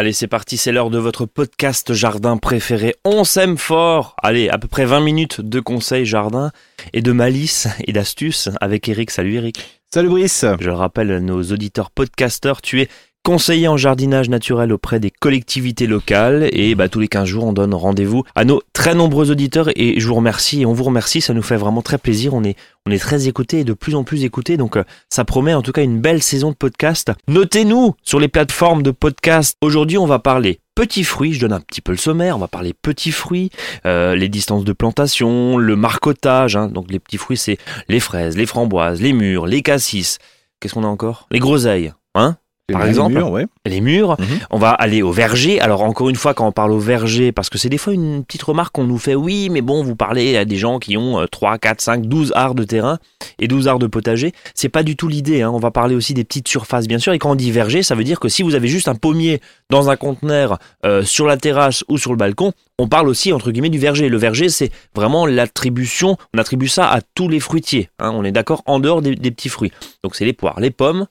Allez, c'est parti, c'est l'heure de votre podcast jardin préféré. On s'aime fort. Allez, à peu près 20 minutes de conseils jardin et de malice et d'astuces avec Eric. Salut Eric. Salut Brice. Je rappelle à nos auditeurs podcasteurs, tu es conseiller en jardinage naturel auprès des collectivités locales. Et bah, tous les 15 jours on donne rendez-vous à nos très nombreux auditeurs. Et je vous remercie et on vous remercie, ça nous fait vraiment très plaisir, on est, on est très écoutés et de plus en plus écoutés. Donc euh, ça promet en tout cas une belle saison de podcast. Notez-nous sur les plateformes de podcast. Aujourd'hui on va parler petits fruits, je donne un petit peu le sommaire, on va parler petits fruits, euh, les distances de plantation, le marcotage, hein. donc les petits fruits c'est les fraises, les framboises, les mûres, les cassis, qu'est-ce qu'on a encore? Les groseilles, hein? Par exemple, les murs, ouais. les murs. Mhm. On va aller au verger. Alors encore une fois, quand on parle au verger, parce que c'est des fois une petite remarque qu'on nous fait, oui, mais bon, vous parlez à des gens qui ont 3, 4, 5, 12 arts de terrain et 12 arts de potager. C'est pas du tout l'idée. Hein. On va parler aussi des petites surfaces, bien sûr. Et quand on dit verger, ça veut dire que si vous avez juste un pommier dans un conteneur euh, sur la terrasse ou sur le balcon, on parle aussi entre guillemets du verger. Le verger, c'est vraiment l'attribution. On attribue ça à tous les fruitiers. hein. On est d'accord en dehors des, des petits fruits. Donc c'est les poires, les pommes,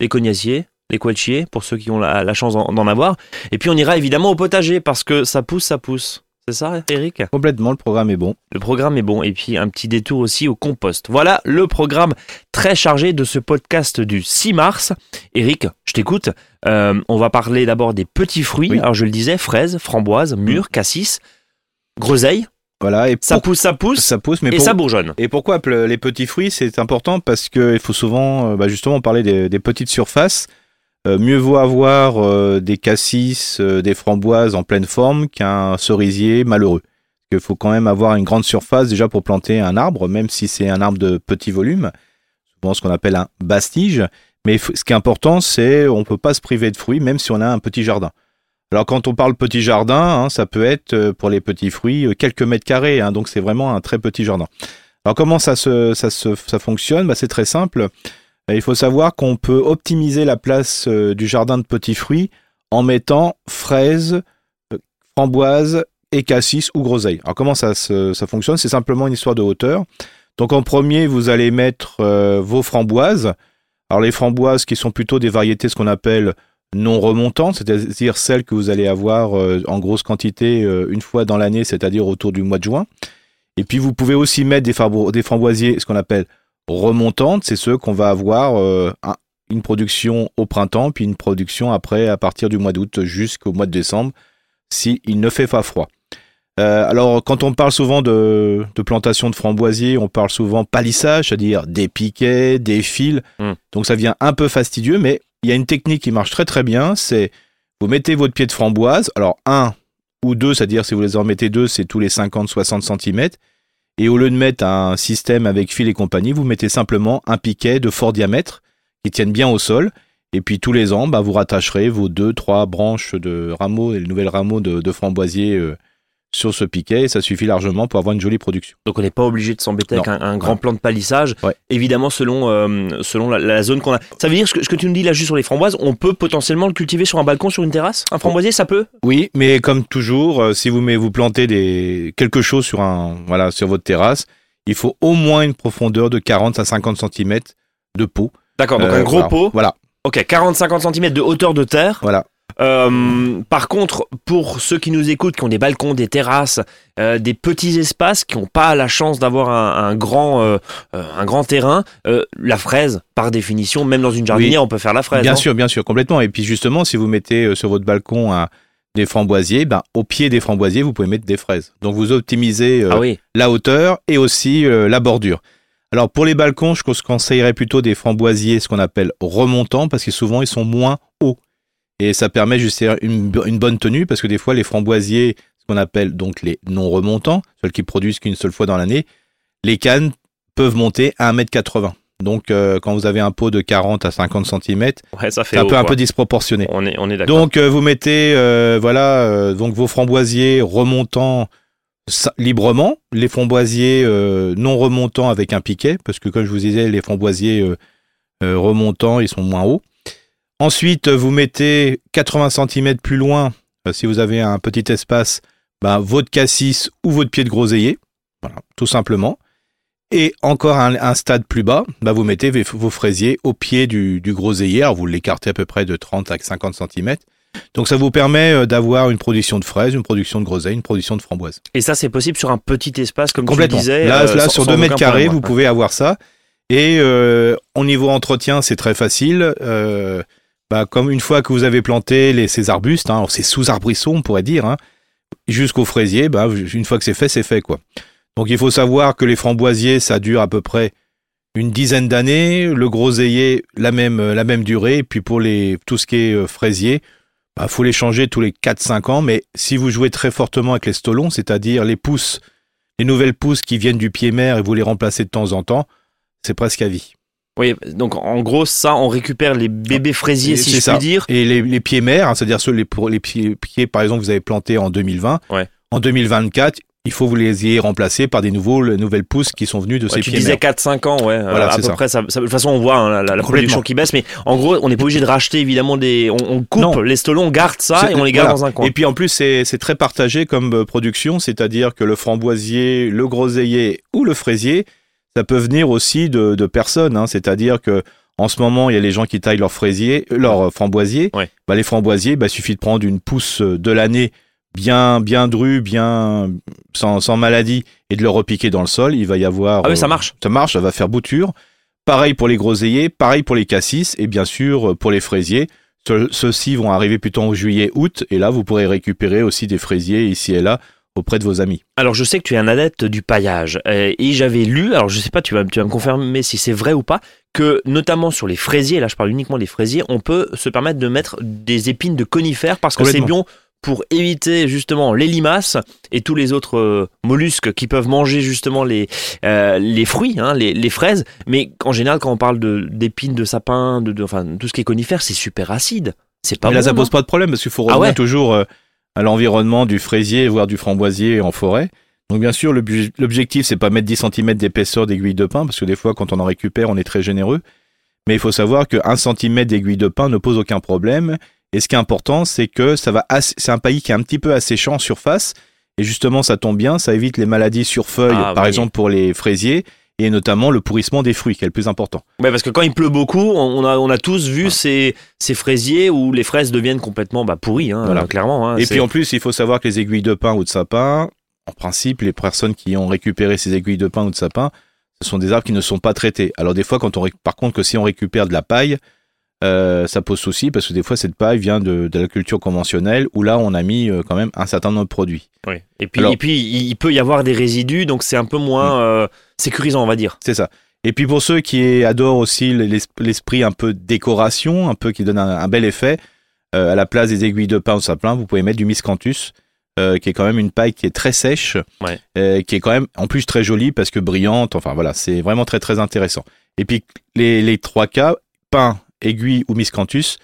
les cognaciers, les quetchiers, pour ceux qui ont la, la chance d'en avoir. Et puis on ira évidemment au potager, parce que ça pousse, ça pousse. C'est ça, Eric? Complètement, le programme est bon. Le programme est bon. Et puis un petit détour aussi au compost. Voilà le programme très chargé de ce podcast du 6 mars. Eric, je t'écoute. Euh, on va parler d'abord des petits fruits. Oui. Alors je le disais, fraises, framboises, mûres, cassis, groseilles. Voilà, et Ça pousse, ça pousse. ça pousse, mais et pour- ça bourgeonne. Et pourquoi les petits fruits? C'est important parce qu'il faut souvent, euh, bah, justement, parler des, des petites surfaces. Euh, mieux vaut avoir euh, des cassis, euh, des framboises en pleine forme qu'un cerisier malheureux. Il faut quand même avoir une grande surface déjà pour planter un arbre, même si c'est un arbre de petit volume, souvent ce qu'on appelle un bastige. Mais ce qui est important, c'est on peut pas se priver de fruits, même si on a un petit jardin. Alors quand on parle petit jardin, hein, ça peut être pour les petits fruits quelques mètres carrés, hein, donc c'est vraiment un très petit jardin. Alors comment ça se ça ça fonctionne? Bah, C'est très simple. Il faut savoir qu'on peut optimiser la place euh, du jardin de petits fruits en mettant fraises, euh, framboises et cassis ou groseilles. Alors comment ça fonctionne? C'est simplement une histoire de hauteur. Donc en premier, vous allez mettre euh, vos framboises. Alors les framboises qui sont plutôt des variétés ce qu'on appelle non remontantes, c'est-à-dire celles que vous allez avoir en grosse quantité une fois dans l'année, c'est-à-dire autour du mois de juin. Et puis vous pouvez aussi mettre des framboisiers, ce qu'on appelle remontantes, c'est ceux qu'on va avoir euh, un- une production au printemps, puis une production après à partir du mois d'août jusqu'au mois de décembre, si il ne fait pas froid. Euh, alors quand on parle souvent de, de plantation de framboisiers, on parle souvent palissage, c'est-à-dire des piquets, des fils. Mm. Donc ça devient un peu fastidieux, mais il y a une technique qui marche très très bien, c'est vous mettez votre pied de framboise, alors un ou deux, c'est-à-dire si vous les en mettez deux, c'est tous les 50-60 cm. Et au lieu de mettre un système avec fil et compagnie, vous mettez simplement un piquet de fort diamètre qui tienne bien au sol. Et puis tous les ans, bah, vous rattacherez vos deux, trois branches de rameaux et le nouvel rameau de, framboisier euh, sur ce piquet. Et ça suffit largement pour avoir une jolie production. Donc on n'est pas obligé de s'embêter avec un, un grand plan de palissage, Ouais. évidemment selon, euh, selon la, la zone qu'on a. Ça veut dire ce que, ce que tu nous dis là juste sur les framboises, on peut potentiellement le cultiver sur un balcon, sur une terrasse? Un framboisier, ça peut? Oui, mais comme toujours, euh, si vous vous plantez des, quelque chose sur, un, voilà, sur votre terrasse, il faut au moins une profondeur de 40 à 50 cm de pot. D'accord, donc Euh, un gros voilà. pot. Voilà, Ok, 40-50 cm de hauteur de terre. voilà. Euh, par contre, pour ceux qui nous écoutent, qui ont des balcons, des terrasses, euh, des petits espaces, qui n'ont pas la chance d'avoir un, un grand, euh, un grand terrain, la fraise, par définition, même dans une jardinière, on peut faire la fraise. Bien sûr, bien sûr, complètement. Et puis justement, si vous mettez sur votre balcon un- des framboisiers, ben, au pied des framboisiers, vous pouvez mettre des fraises. Donc vous optimisez Ah oui. la hauteur et aussi la bordure. Alors pour les balcons, je cons- conseillerais plutôt des framboisiers, ce qu'on appelle remontants, parce que souvent ils sont moins hauts. Et ça permet juste une, une bonne tenue, parce que des fois les framboisiers, ce qu'on appelle donc les non remontants, ceux qui produisent qu'une seule fois dans l'année, les cannes peuvent monter à 1m80. Donc euh, quand vous avez un pot de 40 à 50 cm, Ouais, c'est un haut, peu, un peu disproportionné. On est, on est d'accord. Donc euh, vous mettez euh, voilà donc vos framboisiers remontants librement, les framboisiers non remontants avec un piquet parce que comme je vous disais les framboisiers remontants ils sont moins hauts. Ensuite vous mettez 80 cm plus loin euh, si vous avez un petit espace ben, votre cassis ou votre pied de groseillier voilà tout simplement. Et encore un, un stade plus bas, bah vous mettez vos, fraisiers au pied du, du groseillier. Alors vous l'écartez à peu près de 30 à 50 cm. Donc ça vous permet euh, d'avoir une production de fraises, une production de groseilles, une production de framboises. Et ça, c'est possible sur un petit espace, comme tu Complètement. disais. Là, euh, là sans- sur sans 2 mètres carrés, vous pouvez avoir ça. Et euh, au niveau entretien, c'est très facile. Euh, bah, comme une fois que vous avez planté les, ces arbustes, hein, alors c'est sous arbrisseau, on pourrait dire, hein, jusqu'au fraisier, bah, une fois que c'est fait, c'est fait. quoi. Donc il faut savoir que les framboisiers, ça dure à peu près une dizaine d'années. Le groseillier, la même, la même durée. Et puis pour les, tout ce qui est euh, fraisier, bah, faut les changer tous les 4-5 ans. Mais si vous jouez très fortement avec les stolons, c'est-à-dire les pousses, les nouvelles pousses qui viennent du pied mère et vous les remplacez de temps en temps, c'est presque à vie. Oui, donc en gros, ça, on récupère les bébés fraisiers, Et si je ça. puis dire. Et les, les pieds mères, hein, c'est-à-dire ceux les, pour les pieds, pieds, par exemple, que vous avez plantés en 2020, Ouais. en 2024, il faut que vous les ayez remplacés par des nouveaux, les nouvelles pousses qui sont venues de Ouais, ces tu pieds disais mères. 4-5 ans, ouais. Voilà, euh, à peu ça. près, ça, ça- de toute façon, on voit hein, la, la production qui baisse, mais en gros, on n'est pas obligé de racheter évidemment des. On, on coupe Non. les stolons, on garde ça et on les garde voilà. dans un coin. Et puis en plus, c'est c'est très partagé comme euh, production, c'est-à-dire que le framboisier, le groseillier ou le fraisier, ça peut venir aussi de, de personnes. hein. c'est-à-dire que en ce moment, il y a les gens qui taillent leurs fraisiers, euh, leurs framboisiers. Ouais. Bah, les framboisiers, bah, il suffit de prendre une pousse euh, de l'année bien bien drue, bien sans, sans maladie, et de le repiquer dans le sol. Il va y avoir. Ah oui, euh, ça marche. Ça marche, ça va faire bouture. Pareil pour les groseilliers, pareil pour les cassis, et bien sûr euh, pour les fraisiers. Ce- Ceux-ci vont arriver plutôt en juillet-août, et là vous pourrez récupérer aussi des fraisiers ici et là auprès de vos amis. Alors, je sais que tu es un adepte du paillage. euh, et j'avais lu, alors je sais pas, tu vas, tu vas me confirmer si c'est vrai ou pas, que notamment sur les fraisiers, là je parle uniquement des fraisiers, on peut se permettre de mettre des épines de conifères parce que c'est bien pour éviter justement les limaces et tous les autres euh, mollusques qui peuvent manger justement les, euh, les fruits, hein, les, les fraises. Mais en général, quand on parle d'épines de, sapin, de, de- enfin tout ce qui est conifère, c'est super acide. C'est pas Mais là bon, ça non pose pas de problème parce qu'il faut Ah revenir ouais toujours euh, à l'environnement du fraisier, voire du framboisier en forêt. Donc bien sûr, l'objectif c'est pas mettre 10 cm d'épaisseur d'aiguille de pin parce que des fois quand on en récupère, on est très généreux. Mais il faut savoir que 1 cm d'aiguille de pin ne pose aucun problème. Et ce qui est important, c'est que ça va c'est un paillis qui est un petit peu asséchant en surface. Et justement, ça tombe bien, ça évite les maladies sur feuilles, Ah, par oui. exemple pour les fraisiers, et notamment le pourrissement des fruits, qui est le plus important. Ouais, parce que quand il pleut beaucoup, on a, on a tous vu ces, ces fraisiers où les fraises deviennent complètement bah, pourries, hein, Voilà. clairement. hein, Et puis en plus, il faut savoir que les aiguilles de pin ou de sapin, en principe, les personnes qui ont récupéré ces aiguilles de pin ou de sapin, ce sont des arbres qui ne sont pas traités. Alors des fois, quand on, par contre, que si on récupère de la paille, euh, ça pose souci parce que des fois, cette paille vient de, de la culture conventionnelle où là, on a mis euh, quand même un certain nombre de produits. Ouais. Et puis, Alors- et puis il il peut y avoir des résidus, donc c'est un peu moins euh, sécurisant, on va dire. C'est ça. Et puis pour ceux qui adorent aussi l'es- l'esprit un peu décoration, un peu qui donne un, un bel effet, euh, à la place des aiguilles de pin ou sapin, vous pouvez mettre du miscanthus, euh, qui est quand même une paille qui est très sèche, Ouais. euh, qui est quand même en plus très jolie parce que brillante. Enfin voilà, c'est vraiment très très intéressant. Et puis les, les trois cas, pin, aiguille ou miscanthus,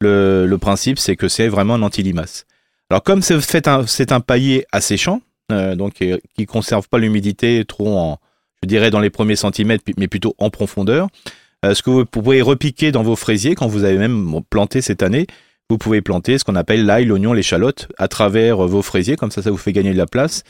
le, le principe c'est que c'est vraiment un anti-limace. Alors comme c'est un, un paillet asséchant, donc qui conserve pas l'humidité trop en, je dirais dans les premiers centimètres, mais plutôt en profondeur. Euh, ce que vous pouvez repiquer dans vos fraisiers quand vous avez même planté cette année, vous pouvez planter ce qu'on appelle l'ail, l'oignon, l'échalote à travers euh, vos fraisiers, comme ça ça vous fait gagner de la place.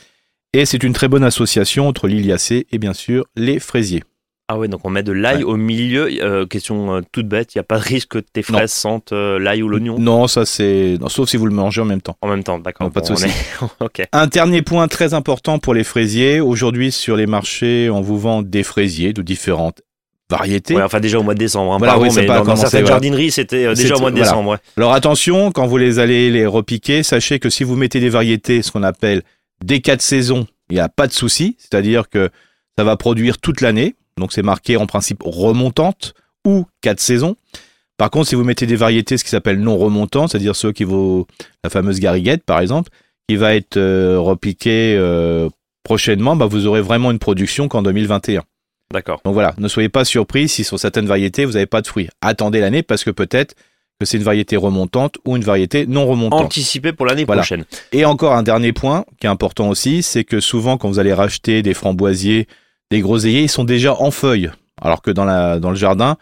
Et c'est une très bonne association entre l'iliacée et bien sûr les fraisiers. Ah ouais, donc on met de l'ail Ouais. au milieu. Euh, question euh, toute bête, il n'y a pas de risque que tes Non. fraises sentent euh, l'ail ou l'oignon? Non, ça c'est sauf si vous le mangez en même temps. en même temps, d'accord. Non, pas de bon, souci. est- ok. Un dernier point très important pour les fraisiers. Aujourd'hui, sur les marchés, on vous vend des fraisiers de différentes variétés. Ouais, enfin déjà au mois de décembre, hein, Voilà, pardon, oui, ça mais dans, dans certaines voilà. jardineries, c'était euh, déjà au mois de voilà. décembre. ouais. Alors attention, quand vous les allez les repiquer, sachez que si vous mettez des variétés, ce qu'on appelle des quatre saisons, il n'y a pas de souci. C'est-à-dire que ça va produire toute l'année. Donc c'est marqué en principe remontante ou quatre saisons. Par contre, si vous mettez des variétés, ce qui s'appelle non remontantes, c'est-à-dire ceux qui vont, la fameuse gariguette par exemple, qui va être euh, repiquée euh, prochainement, bah, vous aurez vraiment une production qu'en 2021. D'accord. Donc voilà, ne soyez pas surpris si sur certaines variétés vous n'avez pas de fruits. Attendez l'année parce que peut-être que c'est une variété remontante ou une variété non remontante. Anticipé pour l'année Voilà. prochaine. Et encore un dernier point qui est important aussi, c'est que souvent quand vous allez racheter des framboisiers, des groseilliers, ils sont déjà en feuilles, alors que dans, la, dans le jardin,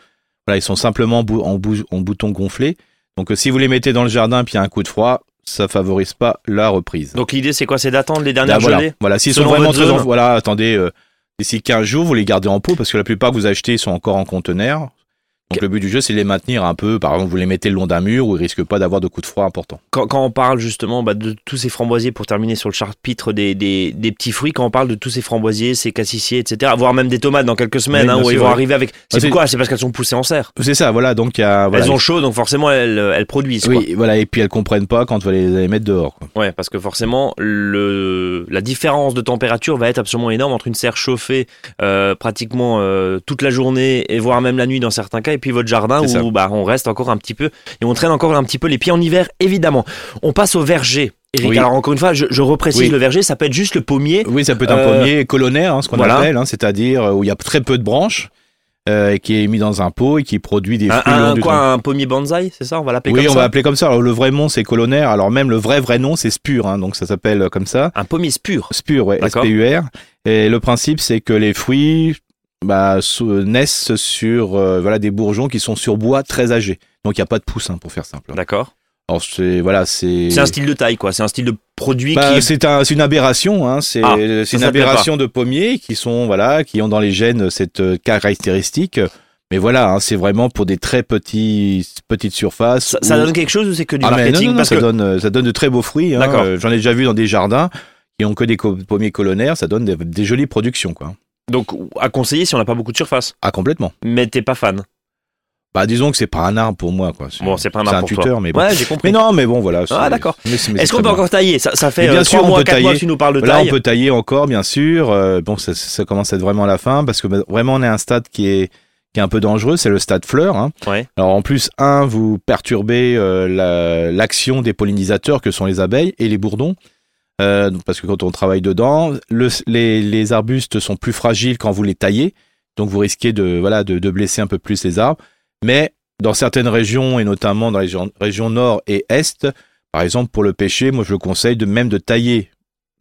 voilà, ils sont simplement bou- en, bou- en bouton gonflé. Donc euh, si vous les mettez dans le jardin puis il y a un coup de froid, ça favorise pas la reprise. Donc l'idée c'est quoi? C'est d'attendre les Là, dernières voilà, gelées voilà, s'ils sont vraiment très en, voilà, attendez, euh, d'ici 15 jours, vous les gardez en pot parce que la plupart que vous achetez sont encore en conteneur. Donc le but du jeu, c'est de les maintenir un peu. Par exemple, vous les mettez le long d'un mur où ils risquent pas d'avoir de coups de froid importants. Quand, quand on parle justement bah, de tous ces framboisiers, pour terminer sur le chapitre des, des, des petits fruits, quand on parle de tous ces framboisiers, ces cassissiers, etc., voire même des tomates dans quelques semaines, Oui, hein, où ils vont arriver avec. C'est c'est- pourquoi C'est parce qu'elles sont poussées en serre. C'est ça, voilà. Donc y a. Voilà, elles ont chaud, donc forcément elles, elles produisent. quoi. oui, voilà. Et puis elles comprennent pas quand vous allez les mettre dehors. Quoi. Ouais, parce que forcément, le, la différence de température va être absolument énorme entre une serre chauffée euh, pratiquement euh, toute la journée et voire même la nuit dans certains cas, et puis votre jardin où bah, on reste encore un petit peu et on traîne encore un petit peu les pieds en hiver, évidemment. On passe au verger. Eric, Oui. alors encore une fois, je, je reprécise Oui. le verger, ça peut être juste le pommier. Oui, ça peut être un Euh, pommier colonnaire, hein, ce qu'on voilà. appelle, hein, c'est-à-dire où il y a très peu de branches euh, qui est mis dans un pot et qui produit des fruits un- du quoi, un pommier bonsaï, c'est ça On va l'appeler Oui, comme on ça va appeler comme ça. Alors, le vrai nom, c'est colonnaire. Alors, même le vrai, vrai nom, c'est spur. Hein, donc, ça s'appelle comme ça. Un pommier spur. Spur, ouais, D'accord. S-P-U-R. Et le principe, c'est que les fruits bah, sou- naissent sur euh, voilà, des bourgeons qui sont sur bois très âgés. Donc, il n'y a pas de poussin, pour faire simple. D'accord. Alors, c'est, voilà, c'est... C'est un style de taille, quoi. C'est un style de produit Bah, qui est c'est un, c'est une aberration, hein. C'est, Ah, une aberration de pommiers qui sont, voilà, qui ont dans les gènes cette euh, caractéristique. Mais voilà, hein, c'est vraiment pour des très petits, petites surfaces. Ça, donne quelque chose ou c'est que du ah, non, marketing non, non, Parce ça que donne, euh, ça donne de très beaux fruits. hein. Euh, J'en ai déjà vu dans des jardins qui ont que des co- pommiers colonnaires. Ça donne des, des jolies productions, quoi. Donc à conseiller si on n'a pas beaucoup de surface. Ah, complètement. Mais t'es pas fan. Bah, disons que c'est pas un arbre pour moi, quoi. Bon, c'est pas un arbre pour toi. tuteur, mais bon. Ouais, j'ai compris. Mais non, mais bon, voilà. Ah, c'est- d'accord. c'est- Est-ce c'est qu'on peut encore tailler? Ça, ça fait bien euh, sûr, trois on mois, peut quatre mois que tailler. tu nous parles de Là, taille. on peut tailler encore, bien sûr. Euh, bon, ça, ça commence à être vraiment la fin parce que bah, vraiment, on est à un stade qui est qui est un peu dangereux. C'est le stade fleur. Hein. Ouais. Alors, en plus, un, vous perturbez euh, la- l'action des pollinisateurs que sont les abeilles et les bourdons. Euh, parce que quand on travaille dedans, le- les, arbustes sont plus fragiles quand vous les taillez, donc vous risquez de voilà de, blesser un peu plus les arbres. Mais dans certaines régions et notamment dans les régions- nord et est, par exemple pour le pêcher, moi je le conseille de même de tailler,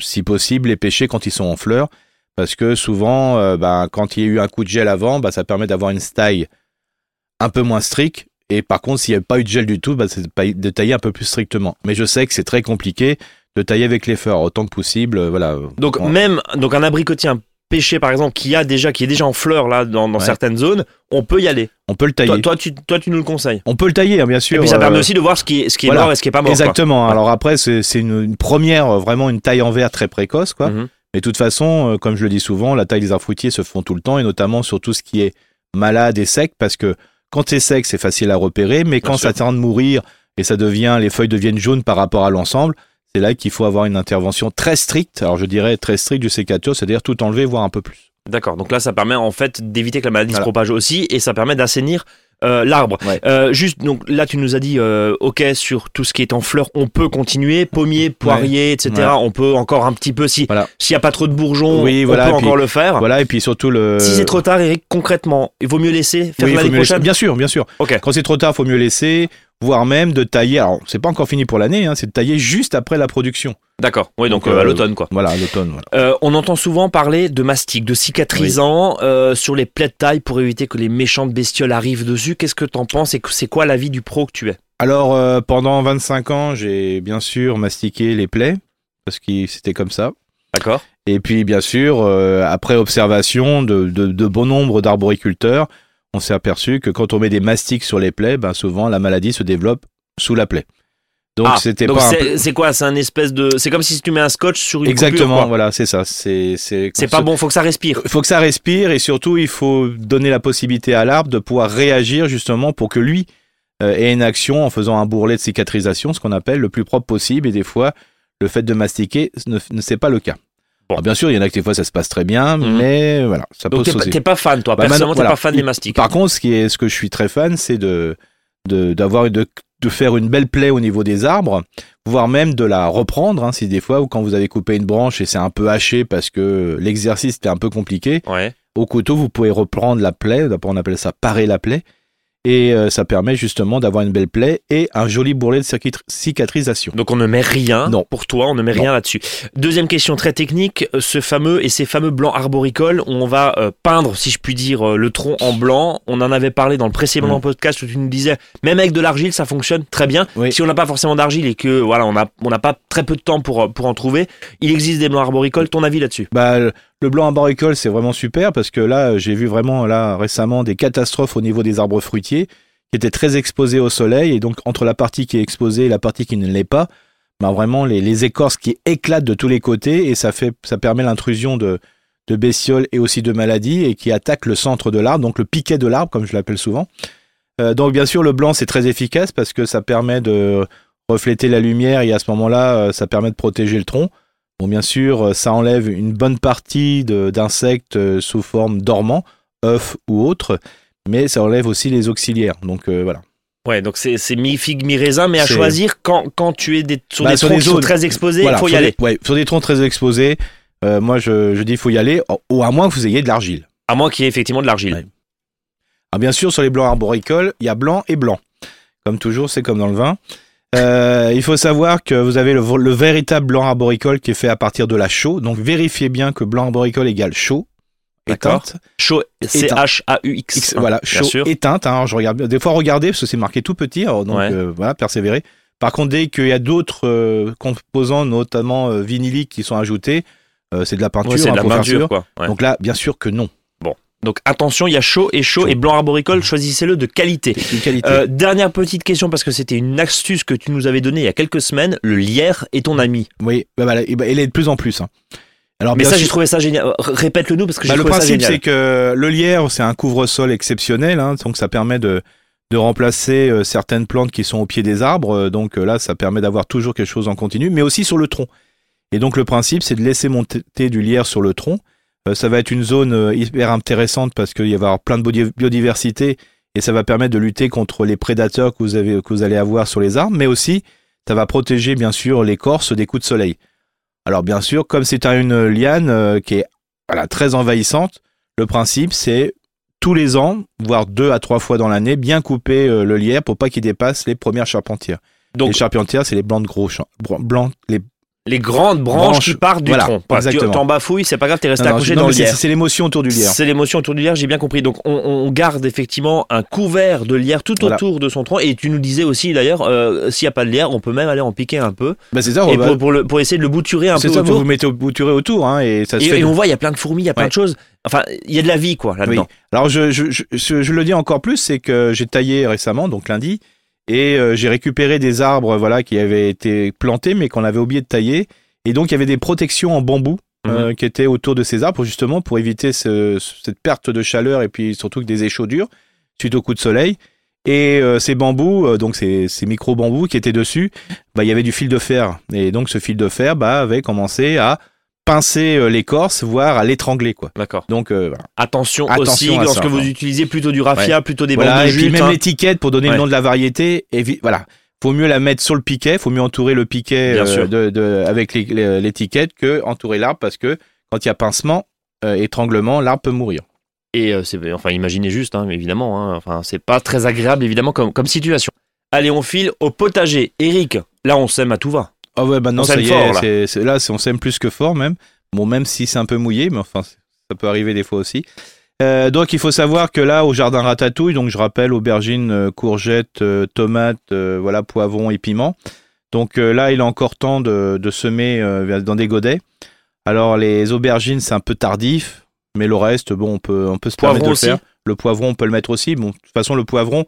si possible, les pêchers quand ils sont en fleurs, parce que souvent, euh, ben, quand il y a eu un coup de gel avant, ben, ça permet d'avoir une taille un peu moins stricte. Et par contre, s'il n'y a pas eu de gel du tout, ben, c'est de tailler un peu plus strictement. Mais je sais que c'est très compliqué de tailler avec les fleurs autant que possible. euh, Voilà. Donc même donc un abricotier un pêcher par exemple qui a déjà qui est déjà en fleurs là dans, dans Ouais. certaines zones, on peut y aller. on peut le tailler. Toi, toi tu toi tu nous le conseilles. On peut le tailler, hein, bien sûr. Et puis ça euh, permet aussi de voir ce qui est ce qui est voilà. mort et ce qui est pas mort. quoi. Exactement. Alors après, c'est une, une première, euh, vraiment une taille en verre très précoce, quoi. Mhm. Mais de toute façon, euh, comme je le dis souvent, la taille des arbres fruitiers se font tout le temps, et notamment sur tout ce qui est malade et sec, parce que quand c'est sec, c'est facile à repérer, mais Bien quand sûr. ça tend de mourir et ça devient, les feuilles deviennent jaunes par rapport à l'ensemble, c'est là qu'il faut avoir une intervention très stricte. Alors je dirais très stricte du sécateur, c'est-à-dire tout enlever, voire un peu plus. D'accord. Donc là, ça permet en fait d'éviter que la maladie Voilà. se propage aussi et ça permet d'assainir euh, l'arbre. Ouais. Euh, juste, donc là, tu nous as dit, euh, ok, sur tout ce qui est en fleurs, on peut continuer, pommier, poirier, etc. Ouais. On peut encore un petit peu si Voilà. s'il n'y a pas trop de bourgeons, Oui, on voilà, peut puis- encore le faire. Voilà, et puis surtout le. Si c'est trop tard, Eric, concrètement, il vaut mieux laisser faire Oui, il l'année laisser- prochaine? Bien sûr, bien sûr. Ok. Quand c'est trop tard, faut mieux laisser, voire même de tailler. Alors, c'est pas encore fini pour l'année, hein, c'est de tailler juste après la production. D'accord. Oui, donc, Donc, euh, à euh, l'automne, quoi. Voilà, à l'automne. Voilà. Euh, on entend souvent parler de mastic, de cicatrisant euh, sur les plaies de taille pour éviter que les méchantes bestioles arrivent dessus. Qu'est-ce que t'en penses et c'est quoi l'avis du pro que tu es? Alors, pendant 25 ans, j'ai bien sûr mastiqué les plaies, parce que c'était comme ça. D'accord. Et puis, bien sûr, après observation de, de, de bon nombre d'arboriculteurs, on s'est aperçu que quand on met des mastiques sur les plaies, ben souvent la maladie se développe sous la plaie. Donc, Ah, c'était pas c'est peu- quoi? C'est un espèce de. C'est comme si tu mets un scotch sur une Exactement, coupure, voilà, c'est ça. C'est c'est C'est pas bon, faut que ça respire. Il faut que ça respire et surtout il faut donner la possibilité à l'arbre de pouvoir réagir justement pour que lui euh, ait une action en faisant un bourrelet de cicatrisation, ce qu'on appelle le plus propre possible. Et des fois, le fait de mastiquer ne, ne c'est pas le cas. Bon. Alors, bien sûr, il y en a que des fois ça se passe très bien, Mhm. mais voilà, ça Donc t'es pas, fan, toi. Bah, Personnellement, t'es voilà. pas fan des mastiques. Par contre, ce qui est ce que je suis très fan, c'est de de de de faire une belle plaie au niveau des arbres, voire même de la reprendre. Hein, si des fois ou quand vous avez coupé une branche et c'est un peu haché parce que l'exercice était un peu compliqué, Ouais. au couteau, vous pouvez reprendre la plaie, d'abord on appelle ça parer la plaie, et euh, ça permet justement d'avoir une belle plaie et un joli bourrelet de cicatrisation. Donc on ne met rien Non. pour toi, on ne met Non. rien là-dessus. Deuxième question très technique, euh, ce fameux et ces fameux blancs arboricoles où on va euh, peindre, si je puis dire, euh, le tronc en blanc. On en avait parlé dans le précédent Mm. podcast où tu nous disais, même avec de l'argile, ça fonctionne très bien. Oui. Si on n'a pas forcément d'argile et que voilà, on a on n'a pas très peu de temps pour pour en trouver, il existe des blancs arboricoles. Ton avis là-dessus? Bah, le- blanc arboricole, c'est vraiment super parce que là, j'ai vu vraiment là récemment des catastrophes au niveau des arbres fruitiers qui étaient très exposés au soleil et donc entre la partie qui est exposée et la partie qui ne l'est pas, bah vraiment les, écorces qui éclatent de tous les côtés et ça permet l'intrusion de de bestioles et aussi de maladies et qui attaquent le centre de l'arbre, donc le piquet de l'arbre comme je l'appelle souvent. Euh, donc bien sûr le blanc c'est très efficace parce que ça permet de refléter la lumière et à ce moment-là euh, ça permet de protéger le tronc. Bon bien sûr euh, ça enlève une bonne partie d'insectes euh, sous forme dormants, œufs ou autres, mais ça enlève aussi les auxiliaires. Donc euh, voilà. Ouais, donc c'est mi-figue, mi-raisin, mais à choisir quand, quand tu es des, sur Bah, des sur troncs des zones- très exposés, il Voilà, faut y aller. Des, ouais, sur des troncs très exposés, euh, moi je, je dis il faut y aller, ou à moins que vous ayez de l'argile. À moins qu'il y ait effectivement de l'argile. Ouais. Ah, bien sûr, sur les blancs arboricoles, il y a blanc et blanc. Comme toujours, c'est comme dans le vin. Euh, il faut savoir que vous avez le, le véritable blanc arboricole qui est fait à partir de la chaux. Donc vérifiez bien que blanc arboricole égale chaux. Éteinte. C-H-A-U-X. X, hein, voilà, sûr. éteinte. Hein, je regarde, des fois, regardez parce que c'est marqué tout petit. alors donc Ouais. euh, voilà, persévérer. Par contre, dès qu'il y a d'autres euh, composants, notamment vinyliques, qui sont ajoutés, c'est de la peinture. Ouais, c'est hein, de la faut faire peinture, sûr. quoi. Ouais. Donc là, bien sûr que non. Donc attention, il y a chaud et chaud, et blanc arboricole, choisissez-le de qualité. Euh, dernière petite question parce que c'était une astuce que tu nous avais donnée il y a quelques semaines. Le lierre est ton ami. Oui, bah bah, elle est de plus en plus. hein. Alors, Mais ça, j'ai trouvé ça génial. Euh, Répète-le nous parce que j'ai Bah, le trouvé ça principe, génial. c'est que le lierre, c'est un couvre-sol exceptionnel, hein, donc ça permet de, de remplacer euh, certaines plantes qui sont au pied des arbres. euh, donc euh, là, ça permet d'avoir toujours quelque chose en continu, mais aussi sur le tronc. Et donc le principe, c'est de laisser monter du lierre sur le tronc. Euh, ça va être une zone euh, hyper intéressante parce qu'il va y avoir plein de biodi- biodiversité et ça va permettre de lutter contre les prédateurs que vous, avez, que vous allez avoir sur les arbres, mais aussi ça va protéger bien sûr l'écorce des coups de soleil. Alors bien sûr, comme c'est une liane euh, qui est voilà, très envahissante, le principe c'est tous les ans, voire deux à trois fois dans l'année, bien couper le lierre pour pas qu'il dépasse les premières charpentières. Donc les charpentières, c'est les blancs de gros blancs, les les grandes branches, Branches, qui partent du voilà, tronc. Exactement. t'en bafouilles, c'est pas grave, t'es resté accroché dans le c'est- lierre. C'est l'émotion autour du lierre. C'est l'émotion autour du lierre, j'ai bien compris. Donc on, on garde effectivement un couvert de lierre tout Voilà. autour de son tronc. Et tu nous disais aussi d'ailleurs, euh, s'il n'y a pas de lierre, on peut même aller en piquer un peu. Bah, c'est ça, et pour, pour, le- pour essayer de le bouturer un c'est peu ça, vous autour. vous mettez au bouturé autour, hein, et ça se Et, fait. et on voit, il y a plein de fourmis, il y a plein Ouais. de choses. Enfin, il y a de la vie, quoi, là-dedans. Alors je, je, je, je- je le dis encore plus, c'est que j'ai taillé récemment, donc lundi, et euh, j'ai récupéré des arbres, voilà, qui avaient été plantés, mais qu'on avait oublié de tailler, et donc il y avait des protections en bambou. euh, qui étaient autour de ces arbres justement pour éviter ce- cette perte de chaleur et puis surtout que des échaudures suite au coup de soleil. Et euh, ces bambous euh, donc ces, ces micro bambous qui étaient dessus bah il y avait du fil de fer. Et donc ce fil de fer bah avait commencé à pincer euh, l'écorce voire à l'étrangler quoi D'accord. donc euh, voilà. Attention, Attention aussi à lorsque ça, vous utilisez plutôt du raffia, plutôt des Voilà, bandes de et puis jute. même hein. l'étiquette pour donner Ouais. le nom de la variété. Et voilà, faut mieux la mettre sur le piquet, faut mieux entourer le piquet euh, de, de- avec l'étiquette que entourer l'arbre parce que quand il y a pincement, euh, étranglement, l'arbre peut mourir. Et c'est, enfin, imaginez juste, hein, évidemment. hein. enfin, c'est pas très agréable, évidemment, comme, comme situation. Allez, on file au potager. Eric, là, on sème à tout va. Ah ouais, maintenant On ça y fort, est, là. on s'aime plus que fort même. Bon, même si c'est un peu mouillé, mais enfin, ça peut arriver des fois aussi. Euh, donc il faut savoir que là au jardin ratatouille, donc je rappelle aubergines, euh, courgettes, euh, tomates, euh, voilà poivrons et piments. Donc là il est encore temps de, de semer dans des godets. Alors les aubergines c'est un peu tardif, mais le reste bon on peut on peut se permettre Poivron de aussi le faire. Le poivron on peut le mettre aussi. Bon de toute façon le poivron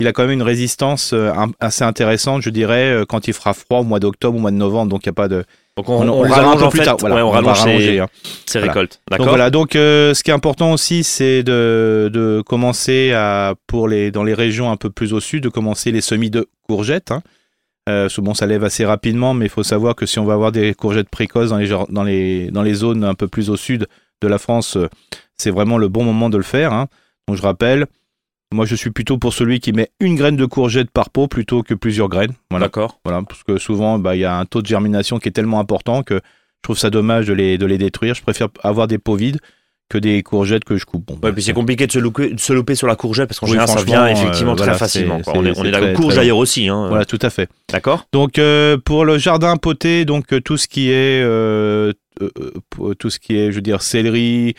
il a quand même une résistance euh, assez intéressante, je dirais, euh, quand il fera froid au mois d'octobre, au mois de novembre. Donc il y a pas de Donc, on, on, on on les aura un rallonge plus fait, tard. Voilà, ouais, on va rallonge ses, hein. Voilà. récoltes. Donc voilà, donc euh, ce qui est important aussi, c'est de, de commencer à pour les dans les régions un peu plus au sud, de commencer les semis de courgettes. Hein. Euh, parce que bon, ça lève assez rapidement, mais il faut savoir que si on va avoir des courgettes précoces dans les jar- dans les dans les zones un peu plus au sud de la France, c'est vraiment le bon moment de le faire. Hein. Donc je rappelle, moi je suis plutôt pour celui qui met une graine de courgette par pot plutôt que plusieurs graines. Voilà. D'accord. Voilà, parce que souvent, bah, il y a un taux de germination qui est tellement important que je trouve ça dommage de les, de les détruire. Je préfère avoir des pots vides que des courgettes que je coupe. Bon, Ouais, bah, puis c'est compliqué de se, louper, de se louper sur la courgette parce qu'en Oui, général ça vient effectivement euh, très voilà, facilement. quoi. On est, on est très- Courge d'ailleurs aussi. Hein. Voilà, tout à fait. D'accord Donc euh, pour le jardin poté, donc euh, tout ce qui est euh, tout ce qui est, je veux dire, céleri,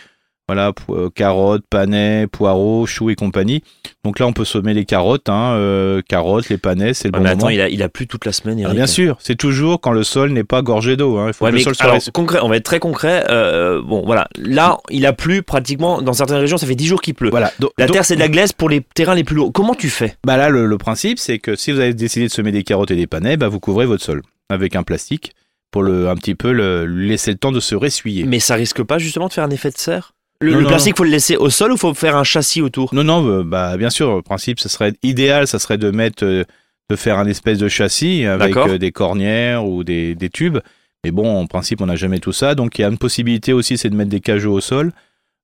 Voilà, euh, carottes, panais, poireaux, choux et compagnie. Donc là, on peut semer les carottes, hein, euh, carottes, les panais, c'est le Ouais, bon mais attends, moment. il a, il a plu toute la semaine, Ah, bien sûr, c'est toujours quand le sol n'est pas gorgé d'eau. Hein. Il faut Ouais, que le sol soit alors, concret, on va être très concret. euh, bon, voilà. Là, il a plu pratiquement dans certaines régions. Ça fait 10 jours qu'il pleut. Voilà. La terre, c'est de la glaise pour les terrains les plus lourds. Comment tu fais? Bah là, le, le principe, c'est que si vous avez décidé de semer des carottes et des panais, bah vous couvrez votre sol avec un plastique pour le un petit peu le, laisser le temps de se ressuyer. Mais ça risque pas justement de faire un effet de serre? Le, Non, le non, plastique, faut le laisser au sol ou faut faire un châssis autour? Non, non, euh, bah bien sûr, le principe, ce serait idéal, ça serait de mettre, euh, de faire un espèce de châssis avec euh, des cornières ou des, des tubes. Mais bon, en principe, on n'a jamais tout ça. Donc il y a une possibilité aussi, c'est de mettre des cajots au sol,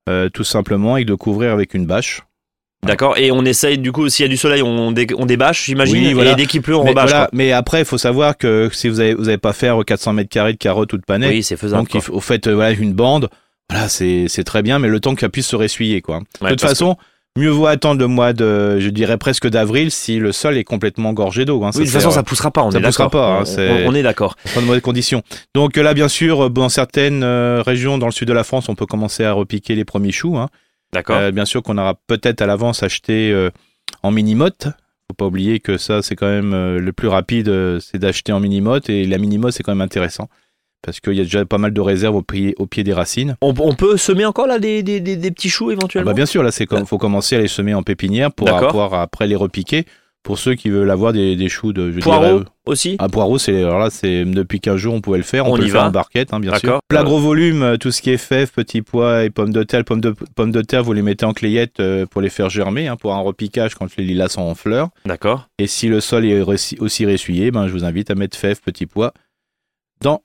euh, tout simplement, et de couvrir avec une bâche. D'accord. Et on essaye, du coup, s'il y a du soleil, on, dé- on débâche, j'imagine. Oui, voilà. Et dès qu'il pleut, on mais, rebâche. voilà, mais après, il faut savoir que si vous avez, vous avez pas faire 400 mètres carrés de carottes ou de panais, Oui, c'est faisable. donc il faut, au fait, voilà, une bande, voilà, c'est très bien, mais le temps qu'elle puisse se ressuyer, quoi. Ouais, de toute façon, mieux vaut attendre le mois de, je dirais presque d'avril, si le sol est complètement gorgé d'eau. Hein, Oui, de toute façon, ça poussera pas, on ça est poussera d'accord. pas, hein, On- est d'accord. pas de mauvaises conditions. Donc euh, là, bien sûr, euh, dans certaines euh, régions, dans le sud de la France, on peut commencer à repiquer les premiers choux. Hein. D'accord. Euh, bien sûr qu'on aura peut-être à l'avance acheté euh, en mini-motte. Faut pas oublier que ça, c'est quand même euh, le plus rapide, euh, c'est d'acheter en mini-motte. Et la mini-motte, c'est quand même intéressant. Parce qu'il y a déjà pas mal de réserves au pied, au pied des racines. On, on peut semer encore là des, des, des, des petits choux Ah éventuellement bah bien sûr, là, c'est comme, faut commencer à les semer en pépinière pour pouvoir après les repiquer. Pour ceux qui veulent avoir des, des choux de, je Poireaux dirais, aussi À poireaux, c'est alors là, c'est depuis 15 jours, on pouvait le faire. On, On peut y le faire va. en barquette, hein, bien sûr. Plat Euh, gros volume, euh, tout ce qui est fèves, petits pois et pommes de terre. Pommes de, pommes de terre, vous les mettez en clayette euh, pour les faire germer, hein, pour un repiquage quand les lilas sont en fleurs. D'accord. Et si le sol est ressi- aussi ressuyé, ben, je vous invite à mettre fèves, petits pois dans,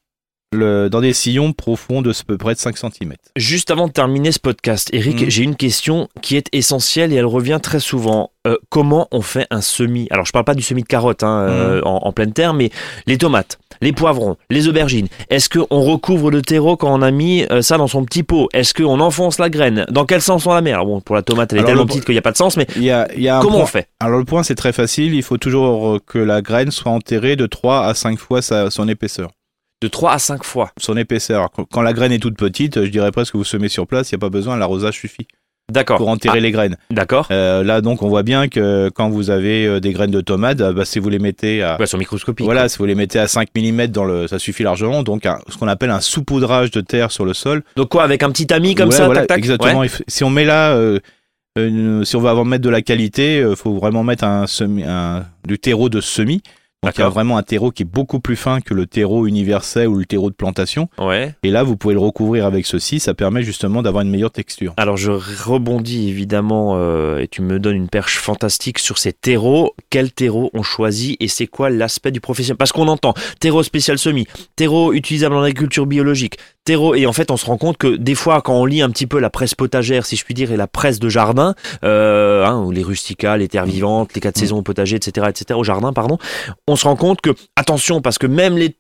le, dans des sillons profonds de à peu près de 5 cm. Juste avant de terminer ce podcast, Eric, Mhm. j'ai une question qui est essentielle et elle revient très souvent. Euh, comment on fait un semis Alors, je parle pas du semis de carottes hein, euh, Mhm. en, en pleine terre, mais les tomates, les poivrons, les aubergines. Est-ce qu'on recouvre de terreau quand on a mis euh, ça dans son petit pot? Est-ce qu'on enfonce la graine? Dans quel sens on la met? Alors, bon, pour la tomate, elle est tellement le- petite qu'il n'y a pas de sens, mais Il y a, il y a un comment point- on fait? Alors le point, c'est très facile. Il faut toujours euh, que la graine soit enterrée de 3 à 5 fois sa- son épaisseur. De 3 à 5 fois. son épaisseur. Quand- la graine est toute petite, je dirais presque que vous semez sur place, il n'y a pas besoin, l'arrosage suffit D'accord. pour enterrer les graines. Ah, D'accord. Euh, là, donc, on voit bien que quand vous avez euh, des graines de tomates, euh, bah, si vous les mettez à, Ouais, sur microscopique. voilà, si vous les mettez à 5 mm dans le, ça suffit largement. Donc, un- ce qu'on appelle un saupoudrage de terre sur le sol. Donc quoi, avec un petit tamis comme Ouais, ça, voilà, tac tac? Exactement. Ouais. Si on met là, euh, une- si on veut avoir mettre de la qualité, il faut vraiment mettre un, semi, un du terreau de semis. Donc, il y a vraiment un terreau qui est beaucoup plus fin que le terreau universel ou le terreau de plantation. Ouais. Et là, vous pouvez le recouvrir avec ceci. Ça permet justement d'avoir une meilleure texture. Alors je rebondis évidemment euh, et tu me donnes une perche fantastique sur ces terreaux. Quel terreau on choisit et c'est quoi l'aspect du professionnel? Parce qu'on entend terreau spécial semi, terreau utilisable en agriculture biologique, terreau et en fait on se rend compte que des fois quand on lit un petit peu la presse potagère si je puis dire et la presse de jardin, euh, hein, ou les rusticales, les terres vivantes, les quatre Mm. saisons au potager, etc., etc. au jardin pardon, on se rend compte que attention parce que même les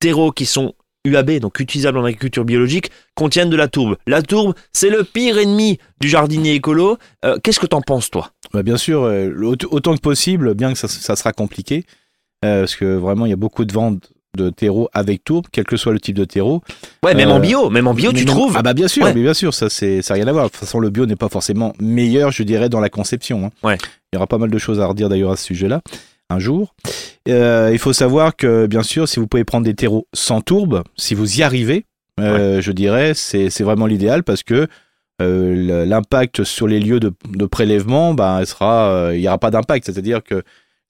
terreaux qui sont UAB, donc utilisables en agriculture biologique, contiennent de la tourbe. La tourbe, c'est le pire ennemi du jardinier écolo. Euh, Qu'est-ce que t'en penses, toi? Bah, bien sûr, euh, aut- autant que possible, bien que ça, ça sera compliqué, euh, parce que vraiment, il y a beaucoup de ventes de terreau avec tourbe, quel que soit le type de terreau. Ouais, même Euh, en bio, même en bio, tu non- trouves Ah bah bien sûr, Ouais. mais bien sûr, ça c'est ça a rien à voir. De toute façon, le bio n'est pas forcément meilleur, je dirais, dans la conception. hein. Ouais. Il y aura pas mal de choses à redire d'ailleurs à ce sujet-là un jour. Euh, il faut savoir que bien sûr, si vous pouvez prendre des terreaux sans tourbe, si vous y arrivez, euh, je dirais, c'est vraiment l'idéal parce que euh, l'impact sur les lieux de, de prélèvement, bah, il sera, euh, il y aura pas d'impact. C'est-à-dire que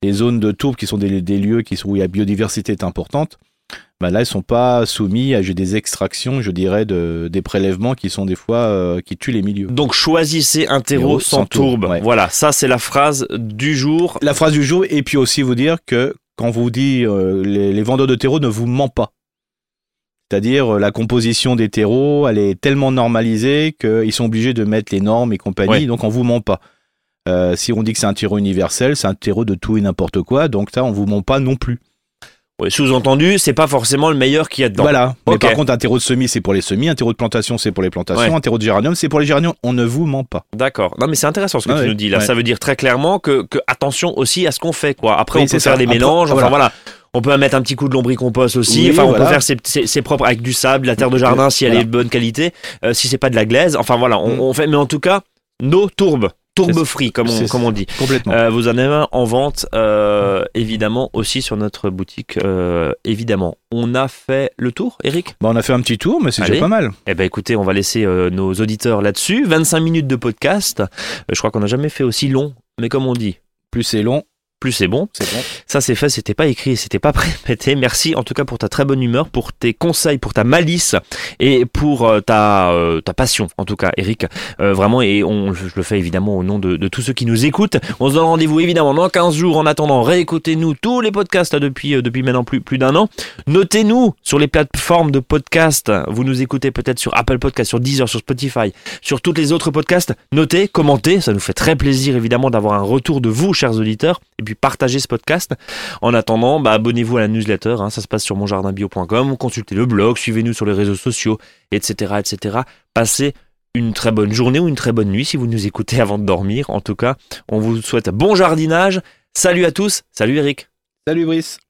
les zones de tourbe qui sont des, des lieux qui sont, où la biodiversité est importante, bah là, ils sont pas soumis à des extractions, je dirais, de, des prélèvements qui sont des fois euh, qui tuent les milieux. Donc choisissez un terreau Terreau sans, sans tourbe, tourbe. ouais. Voilà, ça c'est la phrase du jour. La phrase du jour, et puis aussi vous dire que quand vous dit euh, les, les vendeurs de terreaux ne vous mentent pas. C'est-à-dire euh, la composition des terreaux, elle est tellement normalisée qu'ils sont obligés de mettre les normes et compagnie, Ouais. donc on vous ment pas. Si on dit que c'est un terreau universel, c'est un terreau de tout et n'importe quoi, donc ça on vous ment pas non plus. Sous-entendu, c'est pas forcément le meilleur qu'il y a dedans. Voilà. Mais par contre, un terreau de semis, c'est pour les semis, un terreau de plantation, c'est pour les plantations, Ouais. un terreau de géranium, c'est pour les géraniums. On ne vous ment pas. D'accord. Non, mais c'est intéressant ce que Ah tu ouais, nous dis là. ouais. Ça veut dire très clairement que, que attention aussi à ce qu'on fait, quoi. Après, Oui, on peut faire ça. des Après, mélanges. Enfin voilà. voilà. On peut mettre un petit coup de lombricompost aussi. Oui, enfin, on voilà. peut faire ses, ses- ses propres avec du sable, de la terre de jardin si elle Voilà. est de bonne qualité, euh, si c'est pas de la glaise. Enfin voilà, on, Mm. on fait. Mais en tout cas, nos tourbes, tourbe free comme on, comme on dit. Complètement. Euh, vous en avez un en vente, euh, évidemment, aussi sur notre boutique, euh, évidemment. On a fait le tour, Eric? Bah, on a fait un petit tour, mais c'est déjà pas mal. Eh ben écoutez, on va laisser euh, nos auditeurs là-dessus. 25 minutes de podcast. Euh, je crois qu'on n'a jamais fait aussi long, mais comme on dit, Plus c'est long, plus c'est bon. c'est bon. Ça c'est fait, c'était pas écrit, c'était pas répété. Merci en tout cas pour ta très bonne humeur, pour tes conseils, pour ta malice et pour euh, ta, euh, ta passion en tout cas, Eric. Euh, vraiment, et on, je le fais évidemment au nom de, de tous ceux qui nous écoutent. On se donne rendez-vous évidemment dans 15 jours. En attendant, réécoutez-nous tous les podcasts là, depuis, euh, depuis maintenant plus, plus d'un an. Notez-nous sur les plateformes de podcast. Vous nous écoutez peut-être sur Apple Podcast, sur Deezer, sur Spotify, sur toutes les autres podcasts. Notez, commentez, ça nous fait très plaisir évidemment d'avoir un retour de vous, chers auditeurs, et partagez ce podcast. En attendant, bah, abonnez-vous à la newsletter, hein, ça se passe sur monjardinbio.com, consultez le blog, suivez-nous sur les réseaux sociaux, etc., etc. Passez une très bonne journée ou une très bonne nuit si vous nous écoutez avant de dormir. En tout cas, on vous souhaite bon jardinage. Salut à tous, salut Eric. Salut Brice.